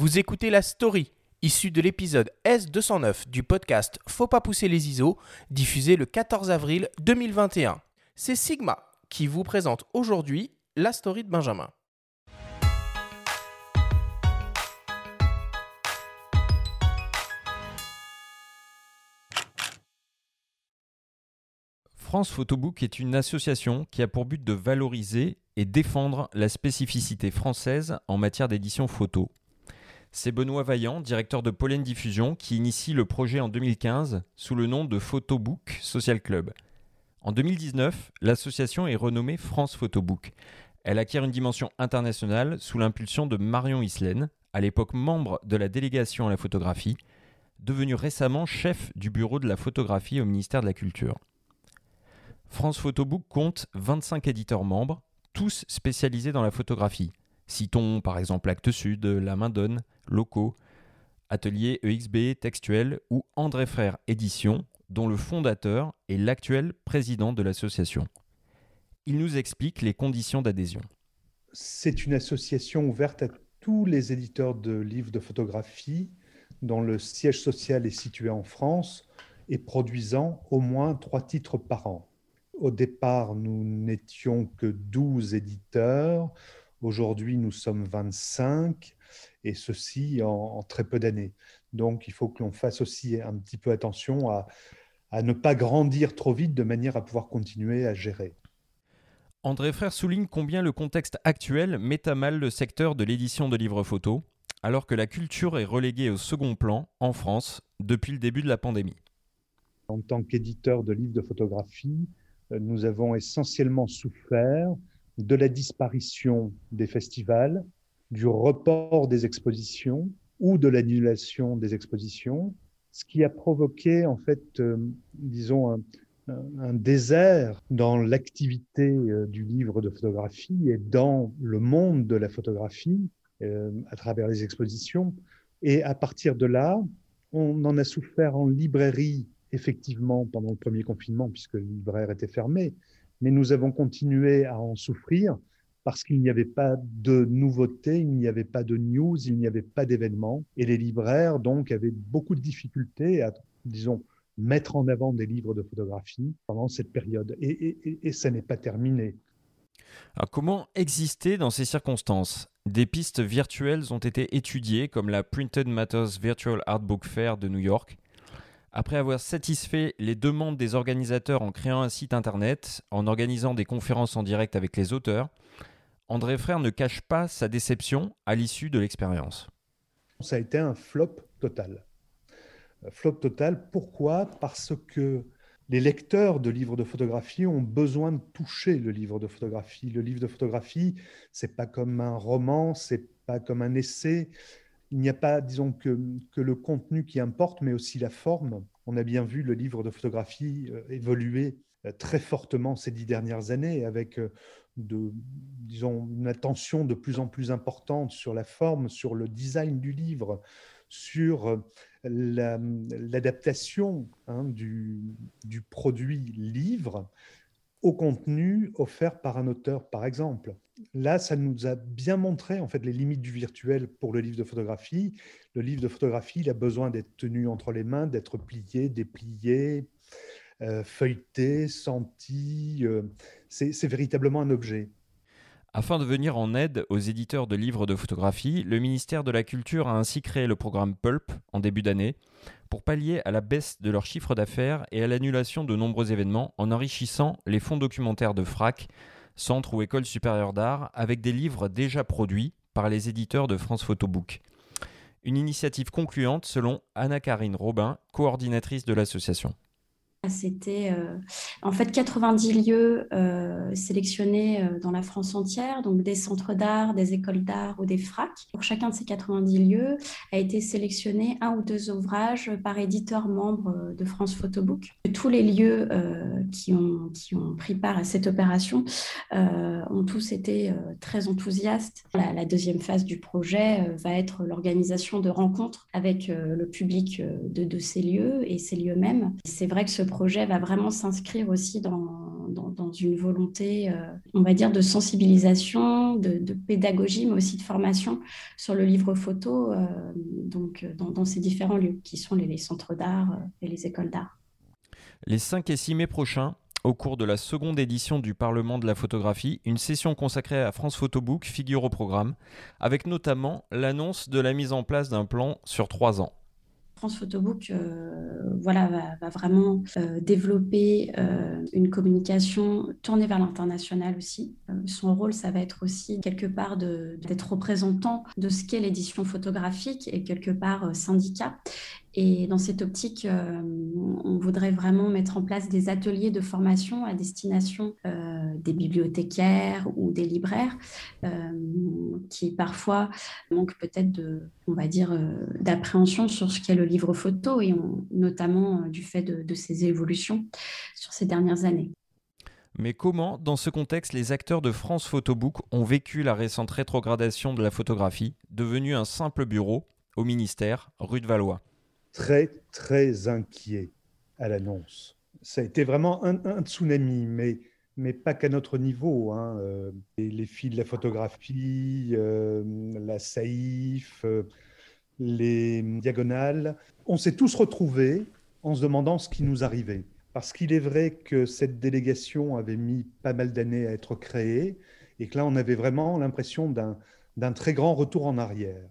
Vous écoutez la story, issue de l'épisode S209 du podcast Faut pas pousser les ISO, diffusé le 14 avril 2021. C'est Sigma qui vous présente aujourd'hui la story de Benjamin. France Photobook est une association qui a pour but de valoriser et défendre la spécificité française en matière d'édition photo. C'est Benoît Vaillant, directeur de Pollen Diffusion, qui initie le projet en 2015 sous le nom de Photobook Social Club. En 2019, l'association est renommée France Photobook. Elle acquiert une dimension internationale sous l'impulsion de Marion Islaine, à l'époque membre de la délégation à la photographie, devenue récemment chef du bureau de la photographie au ministère de la Culture. France Photobook compte 25 éditeurs membres, tous spécialisés dans la photographie. Citons par exemple Actes Sud, La Main Donne, Locaux, Atelier EXB, Textuel ou André Frère Édition, dont le fondateur est l'actuel président de l'association. Il nous explique les conditions d'adhésion. C'est une association ouverte à tous les éditeurs de livres de photographie dont le siège social est situé en France et produisant au moins trois titres par an. Au départ, nous n'étions que 12 éditeurs. Aujourd'hui, nous sommes 25, et ceci en, très peu d'années. Donc, il faut que l'on fasse aussi un petit peu attention à, à ne pas grandir trop vite de manière à pouvoir continuer à gérer. André Frère souligne combien le contexte actuel met à mal le secteur de l'édition de livres photos, alors que la culture est reléguée au second plan en France depuis le début de la pandémie. En tant qu'éditeur de livres de photographie, nous avons essentiellement souffert de la disparition des festivals, du report des expositions ou de l'annulation des expositions, ce qui a provoqué en fait, euh, disons, un, désert dans l'activité euh, du livre de photographie et dans le monde de la photographie euh, à travers les expositions. Et à partir de là, on en a souffert en librairie effectivement pendant le premier confinement, puisque le libraire était fermé, mais nous avons continué à en souffrir parce qu'il n'y avait pas de nouveautés, il n'y avait pas de news, il n'y avait pas d'événements, et les libraires donc avaient beaucoup de difficultés à, disons, mettre en avant des livres de photographie pendant cette période. Et, ça n'est pas terminé. Alors comment exister dans ces circonstances? Des pistes virtuelles ont été étudiées comme la Printed Matters Virtual Art Book Fair de New York, après avoir satisfait les demandes des organisateurs en créant un site internet, en organisant des conférences en direct avec les auteurs, André Frère ne cache pas sa déception à l'issue de l'expérience. Ça a été un flop total. Flop total, pourquoi? Parce que les lecteurs de livres de photographie ont besoin de toucher le livre de photographie. Le livre de photographie, c'est pas comme un roman, c'est pas comme un essai, il n'y a pas, disons, que, le contenu qui importe, mais aussi la forme. On a bien vu le livre de photographie euh, évoluer euh, très fortement ces dix dernières années, avec euh, disons, une attention de plus en plus importante sur la forme, sur le design du livre, sur l'adaptation hein, du, produit livre au contenu offert par un auteur, par exemple. Là, ça nous a bien montré en fait les limites du virtuel pour le livre de photographie. Le livre de photographie, il a besoin d'être tenu entre les mains, d'être plié, déplié, euh, feuilleté, senti. Euh, c'est véritablement un objet. Afin de venir en aide aux éditeurs de livres de photographie, le ministère de la Culture a ainsi créé le programme Pulp en début d'année pour pallier à la baisse de leur chiffre d'affaires et à l'annulation de nombreux événements en enrichissant les fonds documentaires de FRAC, Centre ou École supérieure d'art, avec des livres déjà produits par les éditeurs de France Photobook. Une initiative concluante selon Anna-Karine Robin, coordinatrice de l'association. C'était euh, en fait 90 lieux euh, sélectionnés euh, dans la France entière, donc des centres d'art, des écoles d'art ou des FRAC. Pour chacun de ces 90 lieux a été sélectionné un ou deux ouvrages par éditeur membre de France Photobook. Tous les lieux qui, ont, qui ont pris part à cette opération ont tous été très enthousiastes. La, la, deuxième phase du projet va être l'organisation de rencontres avec le public de, de, ces lieux et ces lieux mêmes. C'est vrai que ce projet va vraiment s'inscrire aussi dans, une volonté, euh, on va dire, de sensibilisation, de, pédagogie, mais aussi de formation sur le livre photo euh, donc, dans, ces différents lieux qui sont les, centres d'art et les écoles d'art. Les 5 et 6 mai prochains, au cours de la seconde édition du Parlement de la photographie, une session consacrée à France Photobook figure au programme, avec notamment l'annonce de la mise en place d'un plan sur trois ans. France Photobook euh, voilà, va, vraiment euh, développer euh, une communication tournée vers l'international aussi. son rôle, ça va être aussi quelque part d'être représentant de ce qu'est l'édition photographique et quelque part syndicat. Et dans cette optique, euh, on voudrait vraiment mettre en place des ateliers de formation à destination euh, des bibliothécaires ou des libraires euh, qui parfois manquent peut-être de, on va dire, d'appréhension sur ce qu'est le livre photo et notamment du fait de, de ces évolutions sur ces dernières années. Mais comment, dans ce contexte, les acteurs de France Photobook ont vécu la récente rétrogradation de la photographie, devenue un simple bureau au ministère rue de Valois? Très, très inquiet à l'annonce. Ça a été vraiment un, tsunami, mais, mais pas qu'à notre niveau. Hein. Euh, les, filles de la photographie, euh, la saïf, euh, les diagonales, on s'est tous retrouvés en se demandant ce qui nous arrivait. Parce qu'il est vrai que cette délégation avait mis pas mal d'années à être créée et que là, on avait vraiment l'impression d'un très grand retour en arrière.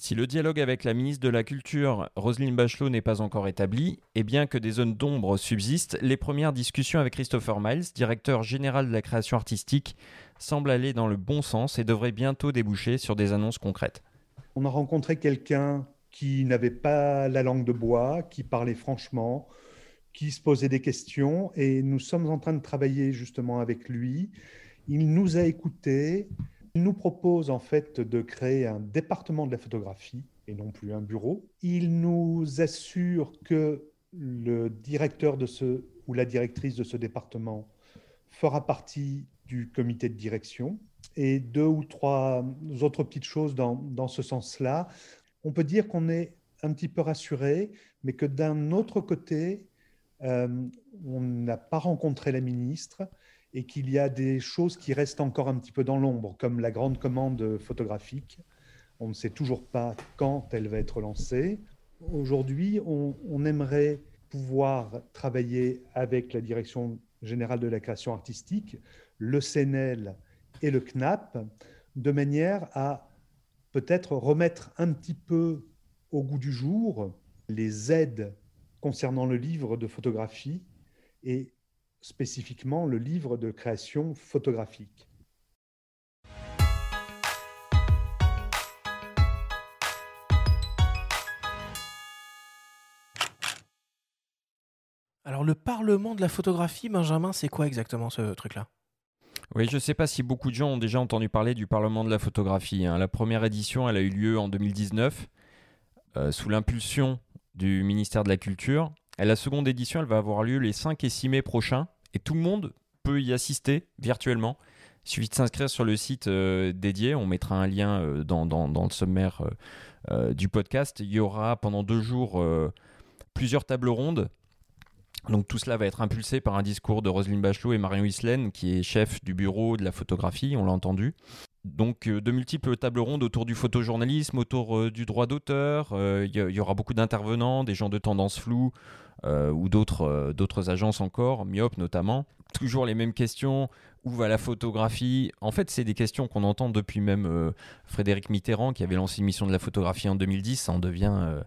Si le dialogue avec la ministre de la Culture, Roselyne Bachelot, n'est pas encore établi, et bien que des zones d'ombre subsistent, les premières discussions avec Christopher Miles, directeur général de la création artistique, semblent aller dans le bon sens et devraient bientôt déboucher sur des annonces concrètes. On a rencontré quelqu'un qui n'avait pas la langue de bois, qui parlait franchement, qui se posait des questions, et nous sommes en train de travailler justement avec lui. Il nous a écoutés. Il nous propose en fait de créer un département de la photographie et non plus un bureau. Il nous assure que le directeur de ce ou la directrice de ce département fera partie du comité de direction et deux ou trois autres petites choses dans, dans ce sens-là. On peut dire qu'on est un petit peu rassuré, mais que d'un autre côté, euh, on n'a pas rencontré la ministre et qu'il y a des choses qui restent encore un petit peu dans l'ombre, comme la grande commande photographique. On ne sait toujours pas quand elle va être lancée. Aujourd'hui, on, aimerait pouvoir travailler avec la Direction générale de la création artistique, le CNL et le CNAP, de manière à peut-être remettre un petit peu au goût du jour les aides concernant le livre de photographie et spécifiquement le livre de création photographique. Alors le Parlement de la photographie, Benjamin, c'est quoi exactement ce truc-là? Oui, je ne sais pas si beaucoup de gens ont déjà entendu parler du Parlement de la photographie. Hein. La première édition, elle a eu lieu en 2019, euh, sous l'impulsion du ministère de la Culture. La seconde édition, elle va avoir lieu les 5 et 6 mai prochains et tout le monde peut y assister virtuellement. Il suffit de s'inscrire sur le site euh, dédié. On mettra un lien euh, dans, le sommaire euh, du podcast. Il y aura pendant deux jours plusieurs tables rondes. Donc tout cela va être impulsé par un discours de Roselyne Bachelot et Marion Islaine, qui est chef du bureau de la photographie, on l'a entendu. Donc de multiples tables rondes autour du photojournalisme, autour du droit d'auteur. Il y, aura beaucoup d'intervenants, des gens de tendance floue, euh, ou d'autres euh, agences encore, Myop notamment. Toujours les mêmes questions. Où va la photographie? En fait, c'est des questions qu'on entend depuis même euh, Frédéric Mitterrand qui avait lancé une mission de la photographie en 2010. Ça en devient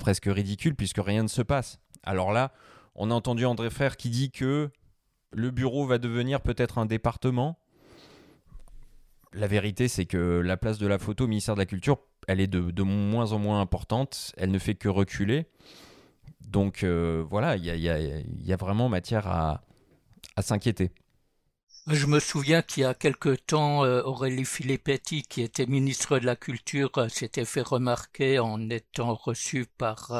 presque ridicule puisque rien ne se passe. Alors là, on a entendu André Frère qui dit que le bureau va devenir peut-être un département. La vérité, c'est que la place de la photo au ministère de la Culture, elle est de, moins en moins importante. Elle ne fait que reculer. Donc euh, voilà, il y a, vraiment matière à, s'inquiéter. Je me souviens qu'il y a quelque temps, euh, Aurélie Filippetti, qui était ministre de la Culture, euh, s'était fait remarquer en étant reçue par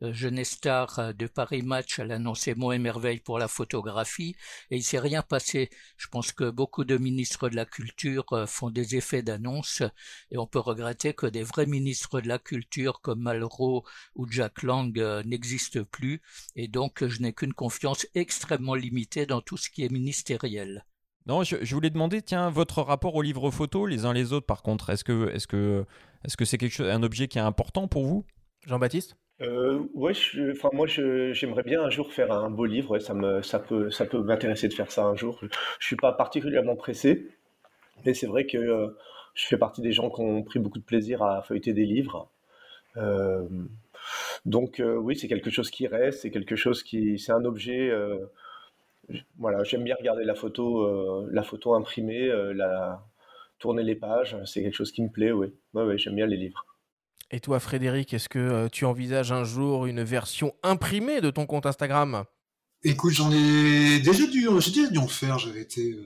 jeunesse star de Paris Match, elle annonçait Mots et merveilles pour la photographie et il s'est rien passé. Je pense que beaucoup de ministres de la culture font des effets d'annonce et on peut regretter que des vrais ministres de la culture comme Malraux ou Jack Lang n'existent plus et donc je n'ai qu'une confiance extrêmement limitée dans tout ce qui est ministériel. Non, je, voulais demander, tiens, votre rapport aux livres photos, les uns les autres, par contre, est-ce que, est-ce que, est-ce que c'est quelque chose, un objet qui est important pour vous, Jean-Baptiste? Euh, ouais, enfin moi j'aimerais bien un jour faire un beau livre. ça me, ça peut, ça peut m'intéresser de faire ça un jour. Je suis pas particulièrement pressé, mais c'est vrai que euh, je fais partie des gens qui ont pris beaucoup de plaisir à feuilleter des livres. Euh, donc euh, oui, c'est quelque chose qui reste, c'est quelque chose qui, c'est un objet voilà, j'aime bien regarder la photo, euh, la photo imprimée, euh, la, tourner les pages. C'est quelque chose qui me plaît, oui. Ouais, j'aime bien les livres. Et toi, Frédéric, est-ce que euh, tu envisages un jour une version imprimée de ton compte Instagram? Écoute, j'en ai déjà dû, j'ai déjà dû en faire. J'avais été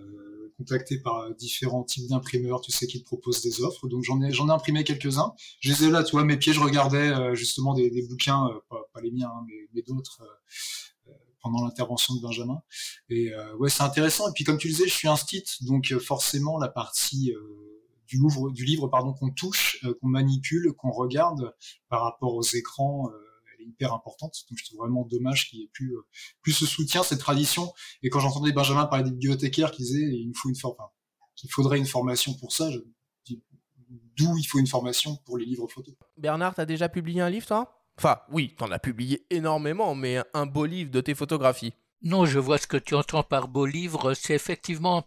contacté par différents types d'imprimeurs, tu sais, qui te proposent des offres. Donc j'en ai, j'en ai imprimé quelques-uns. Je les ai là, tu vois, mes pieds, je regardais justement des, bouquins, pas, les miens, hein, mais, d'autres pendant l'intervention de Benjamin. Et euh, ouais, c'est intéressant. Et puis comme tu le disais, je suis un stit, donc euh, forcément la partie euh, du livre, du livre pardon, qu'on touche, qu'on manipule, qu'on regarde par rapport aux écrans, elle est hyper importante. Donc je trouve vraiment dommage qu'il y ait plus, plus ce soutien, cette tradition. Et quand j'entendais Benjamin parler des bibliothécaires qui disaient il faut une qu'il faudrait une formation pour ça, je d'où il faut une formation pour les livres photos. Bernard, t'as déjà publié un livre, toi? Enfin, oui, t'en as publié énormément, mais un beau livre de tes photographies. Non, je vois ce que tu entends par beau livre. C'est effectivement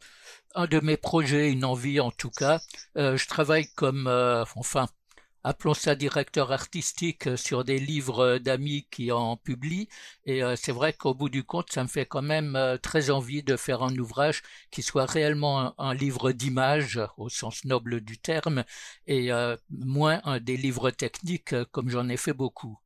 un de mes projets, une envie en tout cas. Euh, je travaille comme, euh, enfin, appelons ça directeur artistique euh, sur des livres euh, d'amis qui en publient. Et euh, c'est vrai qu'au bout du compte, ça me fait quand même très envie de faire un ouvrage qui soit réellement un, livre d'images au sens noble du terme et moins un des livres techniques comme j'en ai fait beaucoup.